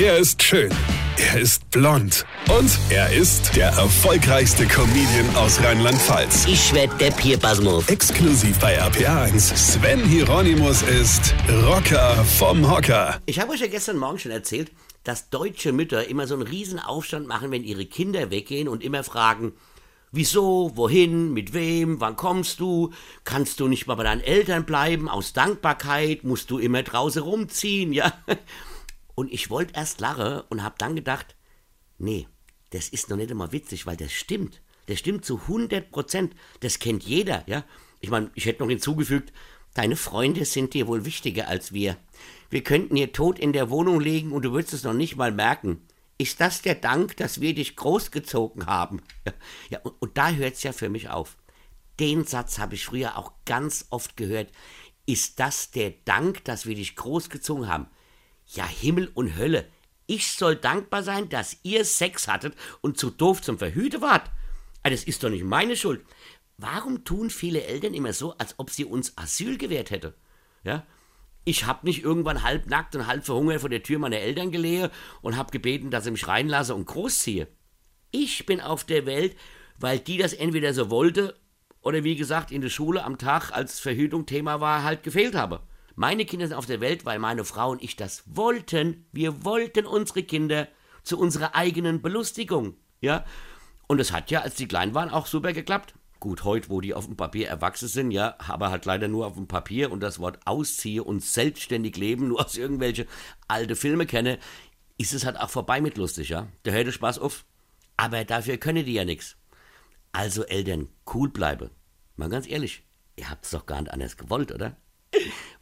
Er ist schön. Er ist blond. Und er ist der erfolgreichste Comedian aus Rheinland-Pfalz. Ich werd der Pierpasmus. Exklusiv bei RPA1. Sven Hieronymus ist Rocker vom Hocker. Ich habe euch ja gestern Morgen schon erzählt, dass deutsche Mütter immer so einen riesen Aufstand machen, wenn ihre Kinder weggehen und immer fragen, wieso, wohin, mit wem, wann kommst du, kannst du nicht mal bei deinen Eltern bleiben, aus Dankbarkeit, musst du immer draußen rumziehen, ja? Und ich wollte erst lachen und hab dann gedacht, nee, das ist noch nicht immer witzig, weil das stimmt. Das stimmt zu 100 Prozent. Das kennt jeder, ja? Ich meine, ich hätte noch hinzugefügt, deine Freunde sind dir wohl wichtiger als wir. Wir könnten hier tot in der Wohnung legen und du würdest es noch nicht mal merken. Ist das der Dank, dass wir dich großgezogen haben? Ja, und, und da hört es ja für mich auf. Den Satz habe ich früher auch ganz oft gehört. Ist das der Dank, dass wir dich großgezogen haben? Ja, Himmel und Hölle. Ich soll dankbar sein, dass ihr Sex hattet und zu doof zum Verhüte wart. Ah, Das ist doch nicht meine Schuld. Warum tun viele Eltern immer so, als ob sie uns Asyl gewährt hätte? Ja? Ich hab nicht irgendwann halbnackt und halb verhungert vor der Tür meiner Eltern gelehe und hab gebeten, dass sie mich reinlasse und großziehe. Ich bin auf der Welt, weil die das entweder so wollte oder wie gesagt in der Schule am Tag, als Verhütung Thema war, halt gefehlt habe. Meine Kinder sind auf der Welt, weil meine Frau und ich das wollten. Wir wollten unsere Kinder zu unserer eigenen Belustigung. Ja? Und es hat ja, als die klein waren, auch super geklappt. Gut, heute, wo die auf dem Papier erwachsen sind, ja, aber halt leider nur auf dem Papier und das Wort ausziehe und selbstständig leben, nur aus irgendwelche alte Filme kenne, ist es halt auch vorbei mit lustig, ja. Da hört der Spaß auf. Aber dafür können die ja nichts. Also Eltern, cool bleibe. Mal ganz ehrlich, ihr habt's doch gar nicht anders gewollt, oder?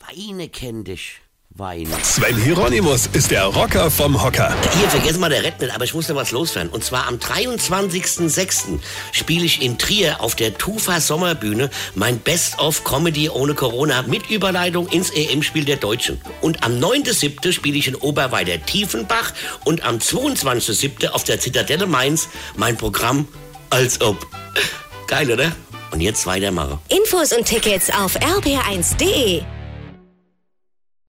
Weine kenn dich. Weine. Sven Hieronymus ist der Rocker vom Hocker. Hier, vergessen mal der Rett nicht, aber ich muss noch was loswerden. Und zwar am 23.06. spiele ich in Trier auf der Tufa Sommerbühne mein Best-of Comedy ohne Corona mit Überleitung ins EM-Spiel der Deutschen. Und am 9.07. spiele ich in Oberweider Tiefenbach und am 22.07. auf der Zitadelle Mainz mein Programm Als ob. Geil, oder? Und jetzt weitermachen. Infos und Tickets auf rb1.de.